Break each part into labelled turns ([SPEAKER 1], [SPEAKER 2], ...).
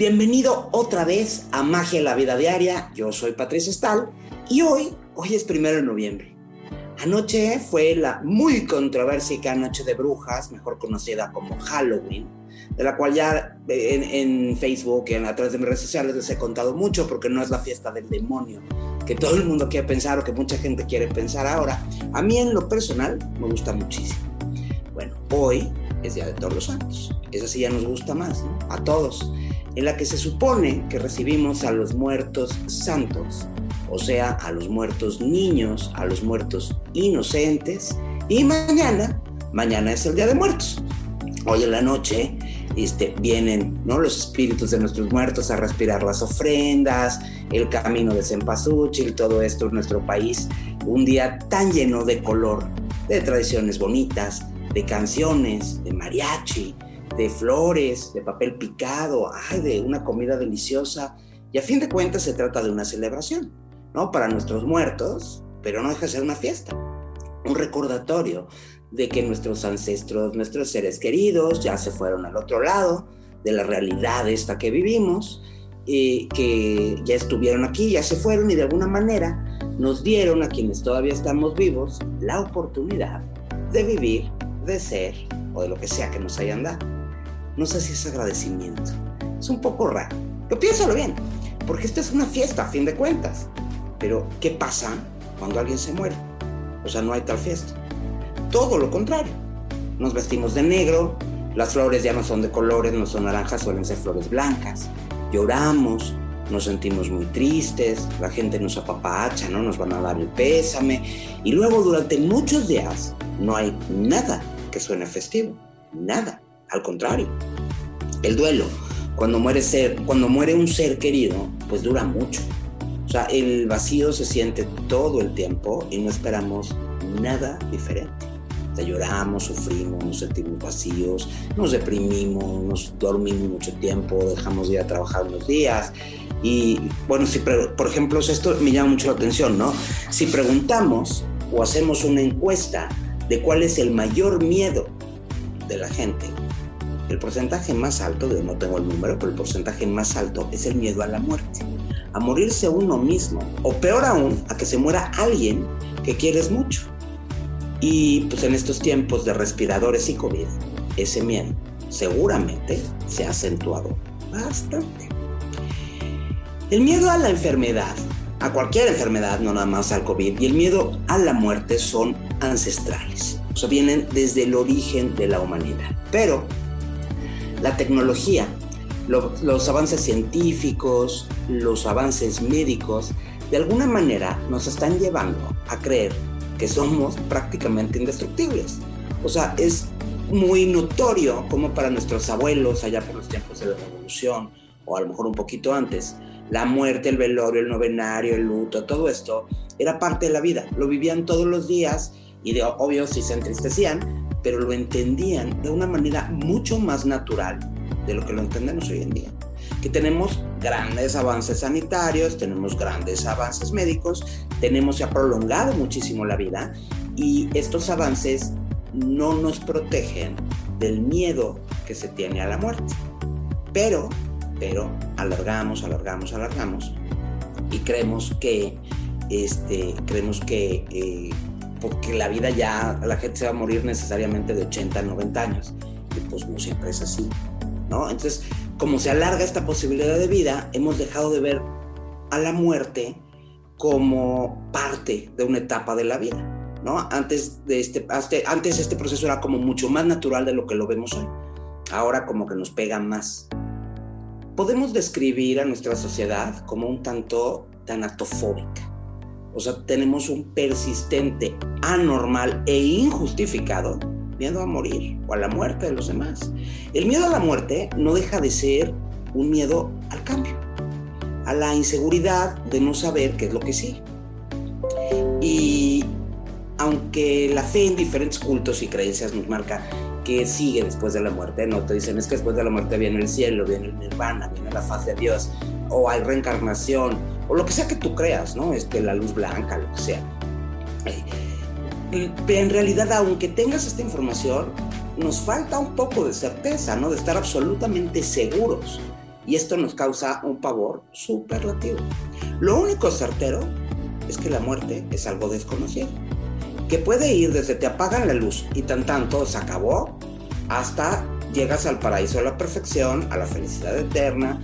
[SPEAKER 1] Bienvenido otra vez a Magia en la Vida Diaria. Yo soy Patricia Stahl y hoy, hoy es primero de noviembre. Anoche fue la muy controversial Noche de Brujas, mejor conocida como Halloween, de la cual ya en, en Facebook y a través de mis redes sociales les he contado mucho porque no es la fiesta del demonio que todo el mundo quiere pensar o que mucha gente quiere pensar ahora. A mí en lo personal me gusta muchísimo. Bueno, hoy es Día de Todos los Santos. Esa sí ya nos gusta más, ¿no? A todos. En la que se supone que recibimos a los muertos santos, o sea, a los muertos niños, a los muertos inocentes, y mañana, mañana es el Día de Muertos. Hoy en la noche este, vienen ¿no? los espíritus de nuestros muertos a respirar las ofrendas, el camino de Cempasúchil, todo esto en nuestro país. Un día tan lleno de color, de tradiciones bonitas, de canciones, de mariachi, de flores, de papel picado, ay, de una comida deliciosa. Y a fin de cuentas se trata de una celebración, ¿no? Para nuestros muertos, pero no deja de ser una fiesta, un recordatorio de que nuestros ancestros, nuestros seres queridos ya se fueron al otro lado de la realidad esta que vivimos, y que ya estuvieron aquí, ya se fueron y de alguna manera nos dieron a quienes todavía estamos vivos la oportunidad de vivir de ser o de lo que sea que nos hayan dado. No sé si es agradecimiento. Es un poco raro. Pero piénsalo bien, porque esta es una fiesta a fin de cuentas. Pero, ¿qué pasa cuando alguien se muere? O sea, no hay tal fiesta. Todo lo contrario. Nos vestimos de negro, las flores ya no son de colores, no son naranjas, suelen ser flores blancas. Lloramos, nos sentimos muy tristes, la gente nos apapacha, ¿no? Nos van a dar el pésame. Y luego durante muchos días no hay nada que suene festivo, nada, al contrario. El duelo, cuando muere, ser, cuando muere un ser querido, pues dura mucho. O sea, el vacío se siente todo el tiempo y no esperamos nada diferente. O lloramos, sufrimos, nos sentimos vacíos, nos deprimimos, nos dormimos mucho tiempo, dejamos de ir a trabajar unos días. Y bueno, si por ejemplo, esto me llama mucho la atención, ¿no? Si preguntamos o hacemos una encuesta de cuál es el mayor miedo de la gente, el porcentaje más alto, de no tengo el número, pero el porcentaje más alto es el miedo a la muerte, a morirse uno mismo, o peor aún, a que se muera alguien que quieres mucho. Y pues en estos tiempos de respiradores y COVID, ese miedo seguramente se ha acentuado bastante. El miedo a la enfermedad a cualquier enfermedad, no nada más al COVID, y el miedo a la muerte son ancestrales, o sea, vienen desde el origen de la humanidad. Pero la tecnología, los avances científicos, los avances médicos, de alguna manera nos están llevando a creer que somos prácticamente indestructibles. O sea, es muy notorio como para nuestros abuelos allá por los tiempos de la revolución, o a lo mejor un poquito antes, la muerte, el velorio, el novenario, el luto, todo esto era parte de la vida. Lo vivían todos los días y de obvio sí se entristecían, pero lo entendían de una manera mucho más natural de lo que lo entendemos hoy en día. Que tenemos grandes avances sanitarios, tenemos grandes avances médicos, tenemos, se ha prolongado muchísimo la vida y estos avances no nos protegen del miedo que se tiene a la muerte. Pero pero alargamos, alargamos, alargamos y creemos que, este, creemos que eh, porque la vida ya, la gente se va a morir necesariamente de 80 a 90 años y pues no siempre es así, ¿no? Entonces, como se alarga esta posibilidad de vida, hemos dejado de ver a la muerte como parte de una etapa de la vida. ¿no? Antes, de este, antes este proceso era como mucho más natural de lo que lo vemos hoy. Ahora como que nos pega más podemos describir a nuestra sociedad como un tanto tanatofóbica. O sea, tenemos un persistente, anormal e injustificado miedo a morir o a la muerte de los demás. El miedo a la muerte no deja de ser un miedo al cambio, a la inseguridad de no saber qué es lo que sigue. Y aunque la fe en diferentes cultos y creencias nos marca que sigue después de la muerte, no te dicen es que después de la muerte viene el cielo, viene el nirvana, viene la faz de Dios, o hay reencarnación, o lo que sea que tú creas, ¿no? Este, la luz blanca, lo que sea. Pero en realidad, aunque tengas esta información, nos falta un poco de certeza, ¿no? De estar absolutamente seguros. Y esto nos causa un pavor superlativo. Lo único certero es que la muerte es algo desconocido. Que puede ir desde te apagan la luz y tan tanto se acabó, hasta llegas al paraíso de la perfección, a la felicidad eterna.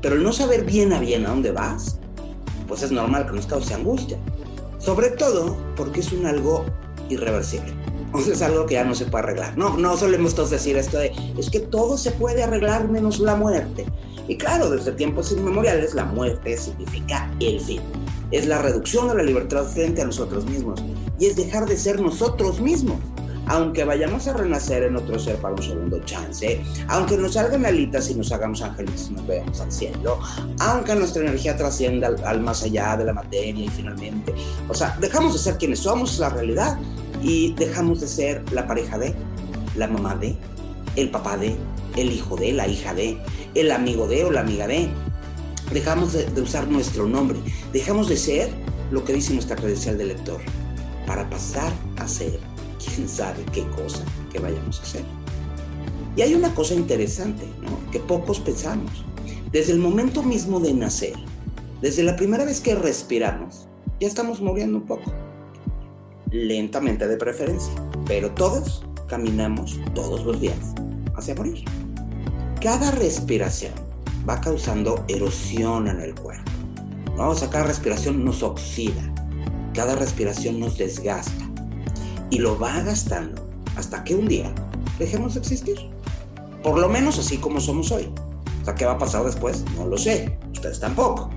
[SPEAKER 1] pero el no saber bien a bien a dónde vas, pues es normal que nos cause angustia. Sobre todo porque es un algo irreversible. O sea, es algo que ya no se puede arreglar. No, no solemos todos decir esto de, es que todo se puede arreglar menos la muerte. Y claro, desde tiempos inmemoriales la muerte significa el fin. Es la reducción de la libertad frente a nosotros mismos. Y es dejar de ser nosotros mismos aunque vayamos a renacer en otro ser para un segundo chance, aunque nos salgan alitas y nos hagamos ángeles y nos veamos al cielo, aunque nuestra energía trascienda al, más allá de la materia y finalmente, o sea, dejamos de ser quienes somos, la realidad, y dejamos de ser la pareja de, la mamá de, el papá de, el hijo de, la hija de, el amigo de o la amiga de. Dejamos de, usar nuestro nombre, dejamos de ser lo que dice nuestra credencial de lector, para pasar a ser quién sabe qué cosa que vayamos a hacer. Y hay una cosa interesante, ¿no? Que pocos pensamos. Desde el momento mismo de nacer, desde la primera vez que respiramos, ya estamos muriendo un poco. Lentamente de preferencia, pero todos caminamos todos los días hacia morir. Cada respiración va causando erosión en el cuerpo. ¿no? O sea, cada respiración nos oxida, cada respiración nos desgasta y lo va gastando hasta que un día dejemos de existir. Por lo menos así como somos hoy. O sea, ¿qué va a pasar después? No lo sé. Ustedes tampoco.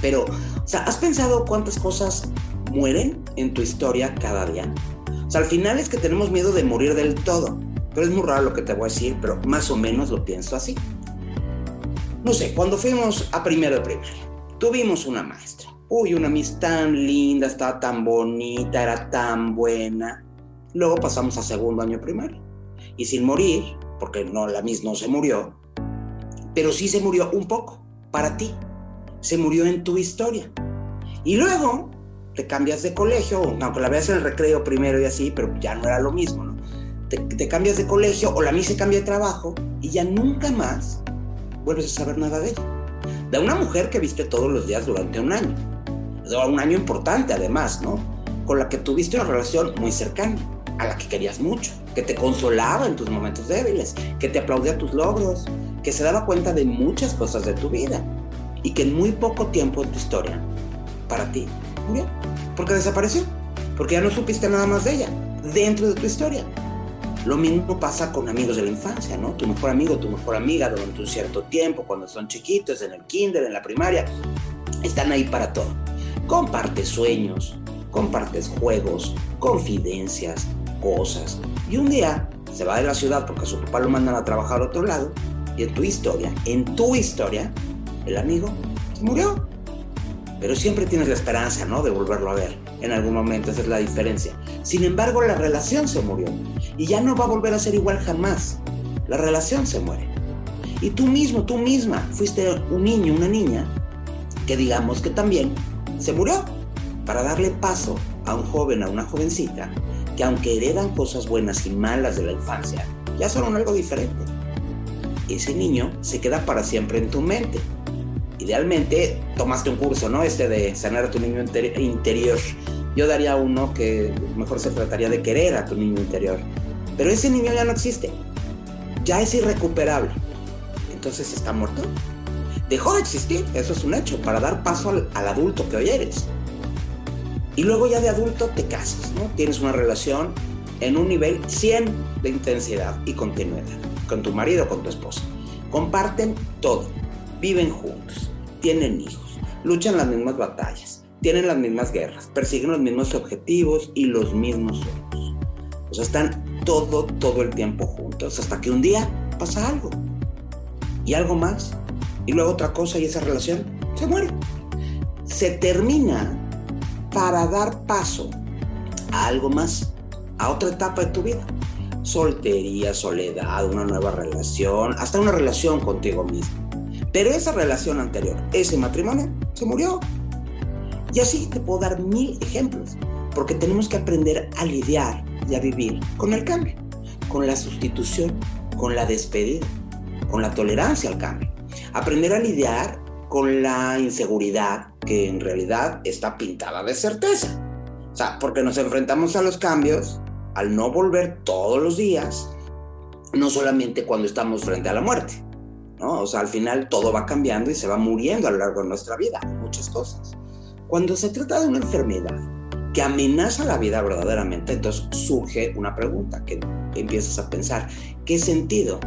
[SPEAKER 1] Pero, o sea, ¿has pensado cuántas cosas mueren en tu historia cada día? O sea, al final es que tenemos miedo de morir del todo. Pero es muy raro lo que te voy a decir, pero más o menos lo pienso así. No sé, cuando fuimos a primero de primaria, tuvimos una maestra uy, una Miss tan linda, estaba tan bonita, era tan buena. Luego pasamos a segundo año primario. Y sin morir, porque no, la Miss no se murió, pero sí se murió un poco, para ti. Se murió en tu historia. Y luego te cambias de colegio, aunque la veas en el recreo primero y así, pero ya no era lo mismo, ¿no? Te, te cambias de colegio o la Miss se cambia de trabajo y ya nunca más vuelves a saber nada de ella. De una mujer que viste todos los días durante un año un año importante además, ¿no? Con la que tuviste una relación muy cercana, a la que querías mucho, que te consolaba en tus momentos débiles, que te aplaudía tus logros, que se daba cuenta de muchas cosas de tu vida y que en muy poco tiempo en tu historia, para ti, murió, porque desapareció, porque ya no supiste nada más de ella, dentro de tu historia. Lo mismo pasa con amigos de la infancia, ¿no? Tu mejor amigo, tu mejor amiga durante un cierto tiempo, cuando son chiquitos, en el kinder, en la primaria, están ahí para todo Compartes sueños, compartes juegos, confidencias, cosas. Y un día se va de la ciudad porque a su papá lo mandan a trabajar a otro lado. Y en tu historia, en tu historia, el amigo se murió. Pero siempre tienes la esperanza, ¿no? De volverlo a ver en algún momento. Esa es la diferencia. Sin embargo, la relación se murió. Y ya no va a volver a ser igual jamás. La relación se muere. Y tú mismo, tú misma, fuiste un niño, una niña, que digamos que también se murió para darle paso a un joven, a una jovencita, que aunque heredan cosas buenas y malas de la infancia, ya son algo diferente. Ese niño se queda para siempre en tu mente. Idealmente tomaste un curso, ¿no? Este de sanar a tu niño interior. Yo daría uno que mejor se trataría de querer a tu niño interior. Pero ese niño ya no existe. Ya es irrecuperable. Entonces está muerto dejó de existir, eso es un hecho, para dar paso al, adulto que hoy eres. Y luego ya de adulto te casas, ¿no? Tienes una relación en un nivel 100 de intensidad y continuidad con tu marido, con tu esposa. Comparten todo, viven juntos, tienen hijos, luchan las mismas batallas, tienen las mismas guerras, persiguen los mismos objetivos y los mismos sueños. O sea, están todo, todo el tiempo juntos hasta que un día pasa algo. Y algo más y luego otra cosa y esa relación se muere. Se termina para dar paso a algo más, a otra etapa de tu vida. Soltería, soledad, una nueva relación, hasta una relación contigo mismo. Pero esa relación anterior, ese matrimonio, se murió. Y así te puedo dar mil ejemplos, porque tenemos que aprender a lidiar y a vivir con el cambio. con la sustitución, con la despedida, con la tolerancia al cambio. Aprender a lidiar con la inseguridad que en realidad está pintada de certeza. O sea, porque nos enfrentamos a los cambios al no volver todos los días, no solamente cuando estamos frente a la muerte, ¿no? O sea, al final todo va cambiando y se va muriendo a lo largo de nuestra vida, muchas cosas. Cuando se trata de una enfermedad que amenaza la vida verdaderamente, entonces surge una pregunta que empiezas a pensar, ¿qué sentido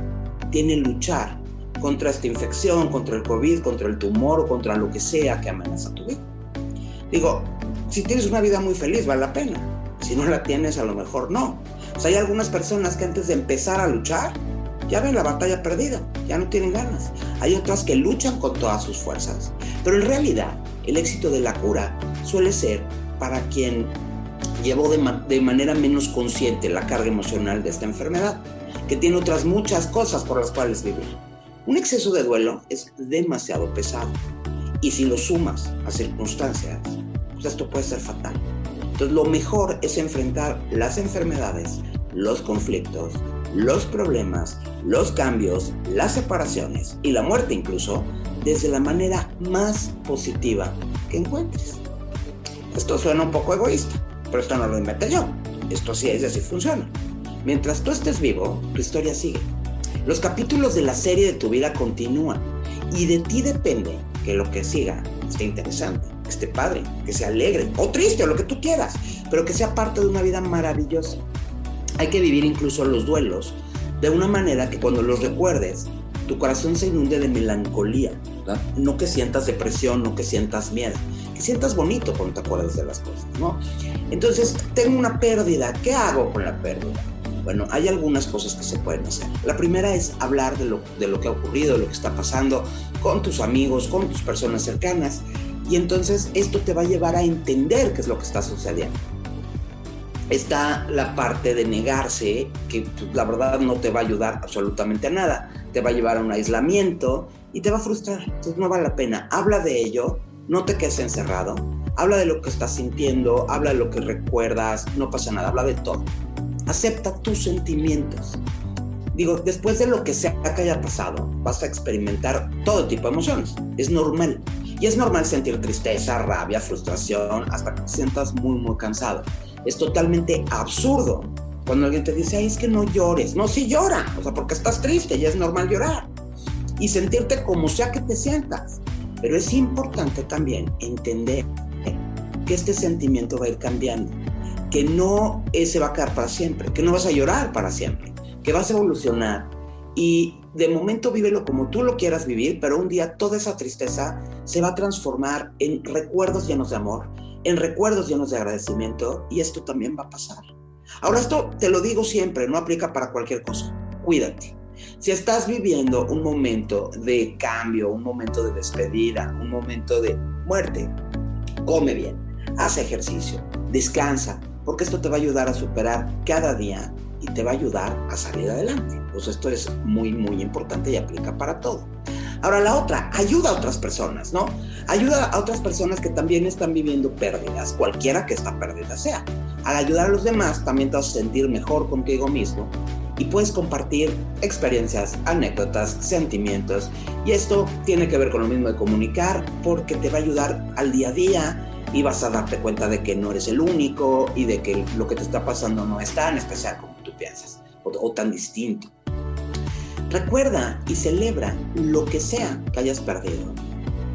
[SPEAKER 1] tiene luchar contra esta infección, contra el COVID, contra el tumor o contra lo que sea que amenaza tu vida? Digo, si tienes una vida muy feliz, vale la pena. Si no la tienes, a lo mejor no. O sea, hay algunas personas que antes de empezar a luchar, ya ven la batalla perdida, ya no tienen ganas. Hay otras que luchan con todas sus fuerzas. Pero en realidad, el éxito de la cura suele ser para quien llevó de, manera menos consciente la carga emocional de esta enfermedad, que tiene otras muchas cosas por las cuales vivir. Un exceso de duelo es demasiado pesado. Y si lo sumas a circunstancias, pues esto puede ser fatal. Entonces lo mejor es enfrentar las enfermedades, los conflictos, los problemas, los cambios, las separaciones y la muerte incluso desde la manera más positiva que encuentres. Esto suena un poco egoísta, pero esto no lo inventé yo. Esto sí es así funciona. Mientras tú estés vivo, tu historia sigue. Los capítulos de la serie de tu vida continúan y de ti depende que lo que siga esté interesante, esté padre, que sea alegre o triste o lo que tú quieras, pero que sea parte de una vida maravillosa. Hay que vivir incluso los duelos de una manera que cuando los recuerdes, tu corazón se inunde de melancolía, no que sientas depresión, no que sientas miedo, que sientas bonito cuando te acuerdas de las cosas, ¿no? Entonces, tengo una pérdida, ¿qué hago con la pérdida? Bueno, hay algunas cosas que se pueden hacer. La primera es hablar de lo, de lo que ha ocurrido, de lo que está pasando con tus amigos, con tus personas cercanas. Y entonces esto te va a llevar a entender qué es lo que está sucediendo. Está la parte de negarse, que pues, la verdad no te va a ayudar absolutamente a nada. Te va a llevar a un aislamiento y te va a frustrar. Entonces no vale la pena. Habla de ello, no te quedes encerrado. Habla de lo que estás sintiendo, habla de lo que recuerdas, no pasa nada, habla de todo acepta tus sentimientos. Digo, después de lo que sea que haya pasado, vas a experimentar todo tipo de emociones. Es normal. Y es normal sentir tristeza, rabia, frustración, hasta que te sientas muy, muy cansado. Es totalmente absurdo cuando alguien te dice, Ay, es que no llores. No, sí llora, o sea, porque estás triste y es normal llorar. Y sentirte como sea que te sientas. Pero es importante también entender que este sentimiento va a ir cambiando que no se va a quedar para siempre, que no vas a llorar para siempre, que vas a evolucionar y de momento vívelo como tú lo quieras vivir, pero un día toda esa tristeza se va a transformar en recuerdos llenos de amor, en recuerdos llenos de agradecimiento y esto también va a pasar. Ahora esto te lo digo siempre, no aplica para cualquier cosa. Cuídate. Si estás viviendo un momento de cambio, un momento de despedida, un momento de muerte, come bien, haz ejercicio, descansa, porque esto te va a ayudar a superar cada día y te va a ayudar a salir adelante. Pues esto es muy, muy importante y aplica para todo. Ahora la otra, ayuda a otras personas, ¿no? Ayuda a otras personas que también están viviendo pérdidas, cualquiera que esta pérdida sea. Al ayudar a los demás también te vas a sentir mejor contigo mismo y puedes compartir experiencias, anécdotas, sentimientos. Y esto tiene que ver con lo mismo de comunicar porque te va a ayudar al día a día, y vas a darte cuenta de que no eres el único y de que lo que te está pasando no es tan especial como tú piensas o, tan distinto. Recuerda y celebra lo que sea que hayas perdido,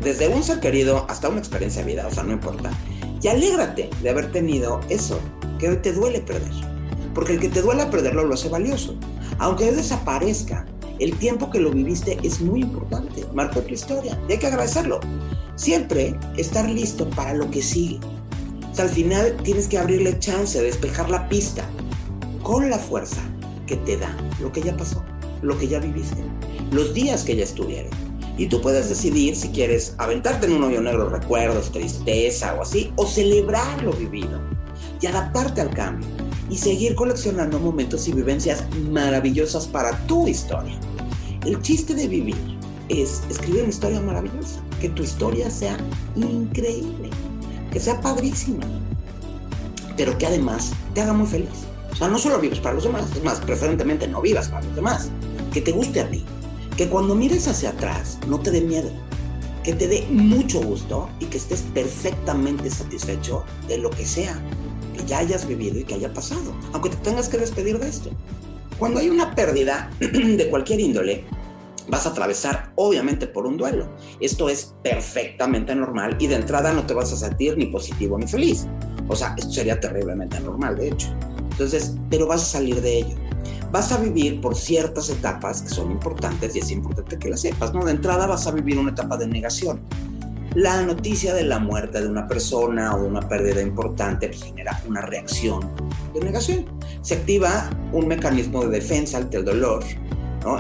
[SPEAKER 1] desde un ser querido hasta una experiencia de vida, o sea, no importa. Y alégrate de haber tenido eso que hoy te duele perder. Porque el que te duele perderlo lo hace valioso. Aunque hoy desaparezca, el tiempo que lo viviste es muy importante, marcó tu historia y hay que agradecerlo. Siempre estar listo para lo que sigue. O sea, al final tienes que abrirle chance, despejar la pista con la fuerza que te da lo que ya pasó, lo que ya viviste, los días que ya estuvieron. Y tú puedes decidir si quieres aventarte en un hoyo negro, recuerdos, tristeza o así, o celebrar lo vivido y adaptarte al cambio y seguir coleccionando momentos y vivencias maravillosas para tu historia. El chiste de vivir es escribir una historia maravillosa que tu historia sea increíble, que sea padrísima, pero que además te haga muy feliz. O sea, no solo vives para los demás, es más, preferentemente no vivas para los demás. Que te guste a ti. Que cuando mires hacia atrás no te dé miedo. Que te dé mucho gusto y que estés perfectamente satisfecho de lo que sea que ya hayas vivido y que haya pasado. Aunque te tengas que despedir de esto. Cuando hay una pérdida de cualquier índole, vas a atravesar obviamente por un duelo. Esto es perfectamente normal y de entrada no te vas a sentir ni positivo ni feliz. O sea, esto sería terriblemente normal, de hecho. Entonces, pero vas a salir de ello. Vas a vivir por ciertas etapas que son importantes y es importante que las sepas, ¿no? De entrada vas a vivir una etapa de negación. La noticia de la muerte de una persona o de una pérdida importante pues, genera una reacción de negación. Se activa un mecanismo de defensa ante el dolor,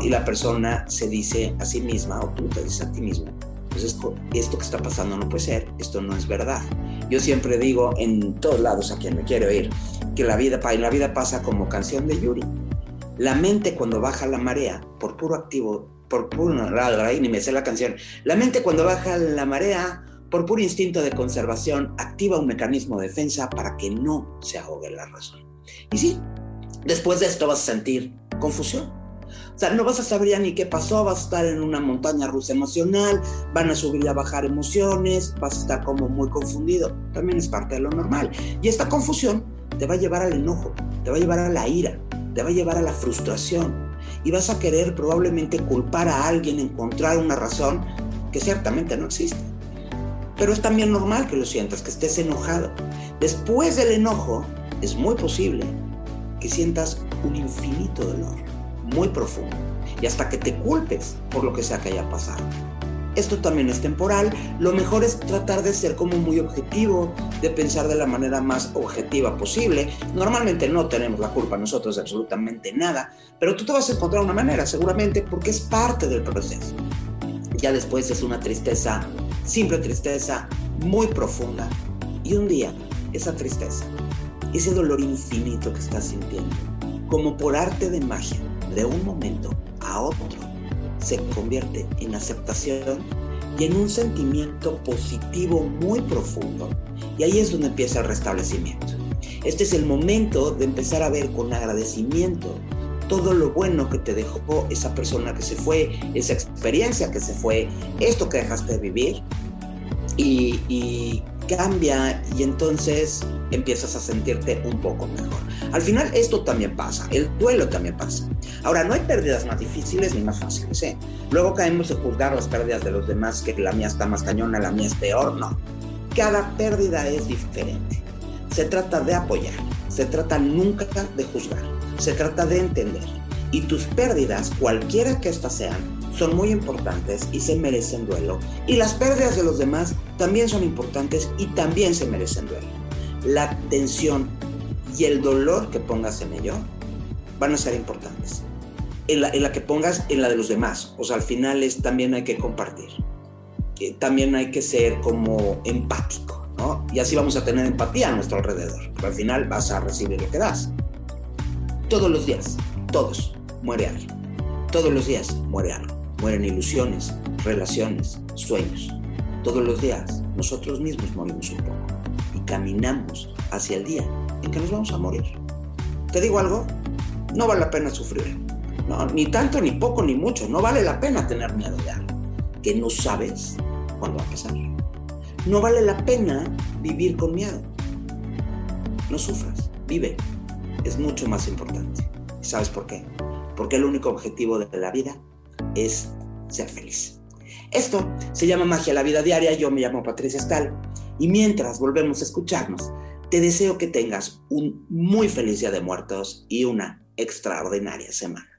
[SPEAKER 1] y la persona se dice a sí misma, o tú te dices a ti mismo, pues esto, esto que está pasando no puede ser, esto no es verdad. Yo siempre digo en todos lados a quien me quiere oír, que la vida, la vida pasa como canción de Yuri. La mente cuando baja la marea, por puro activo, por puro, ni me sé la canción, la mente cuando baja la marea, por puro instinto de conservación, activa un mecanismo de defensa para que no se ahogue la razón. Y sí, después de esto vas a sentir confusión o sea, no vas a saber ya ni qué pasó, vas a estar en una montaña rusa emocional, van a subir y a bajar emociones, vas a estar como muy confundido. También es parte de lo normal. Y esta confusión te va a llevar al enojo, te va a llevar a la ira, te va a llevar a la frustración. Y vas a querer probablemente culpar a alguien, encontrar una razón que ciertamente no existe. Pero es también normal que lo sientas, que estés enojado. Después del enojo, es muy posible que sientas un infinito dolor muy profundo y hasta que te culpes por lo que sea que haya pasado. Esto también es temporal, lo mejor es tratar de ser como muy objetivo, de pensar de la manera más objetiva posible. Normalmente no tenemos la culpa nosotros de absolutamente nada, pero tú te vas a encontrar una manera seguramente porque es parte del proceso. Ya después es una tristeza, simple tristeza, muy profunda. Y un día, esa tristeza, ese dolor infinito que estás sintiendo, como por arte de magia, de un momento a otro se convierte en aceptación y en un sentimiento positivo muy profundo. Y ahí es donde empieza el restablecimiento. Este es el momento de empezar a ver con agradecimiento todo lo bueno que te dejó esa persona que se fue, esa experiencia que se fue, esto que dejaste de vivir. Y, cambia y entonces empiezas a sentirte un poco mejor. Al final esto también pasa, el duelo también pasa. Ahora, no hay pérdidas más difíciles ni más fáciles. ¿eh? Luego caemos en juzgar las pérdidas de los demás, que la mía está más cañona, la mía es peor. No, cada pérdida es diferente. Se trata de apoyar, se trata nunca de juzgar, se trata de entender. Y tus pérdidas, cualquiera que éstas sean, son muy importantes y se merecen duelo. Y las pérdidas de los demás también son importantes y también se merecen duelo. La atención y el dolor que pongas en ello van a ser importantes. En la, que pongas en la de los demás. O sea, al final es, también hay que compartir. también hay que ser como empático, ¿no? Y así vamos a tener empatía a nuestro alrededor. Porque al final vas a recibir lo que das. Todos los días, todos, muere alguien. Todos los días muere algo. Mueren ilusiones, relaciones, sueños. Todos los días nosotros mismos morimos un poco y caminamos hacia el día en que nos vamos a morir. ¿Te digo algo? No vale la pena sufrir. Ni tanto, ni poco, ni mucho. No vale la pena tener miedo de algo que no sabes cuándo va a pasar. No vale la pena vivir con miedo. No sufras, vive. Es mucho más importante. sabes por qué? Porque el único objetivo de la vida es ser feliz. Esto se llama Magia la Vida Diaria. Yo me llamo Patricia Stahl. Y mientras volvemos a escucharnos, te deseo que tengas un muy feliz Día de Muertos y una extraordinaria semana.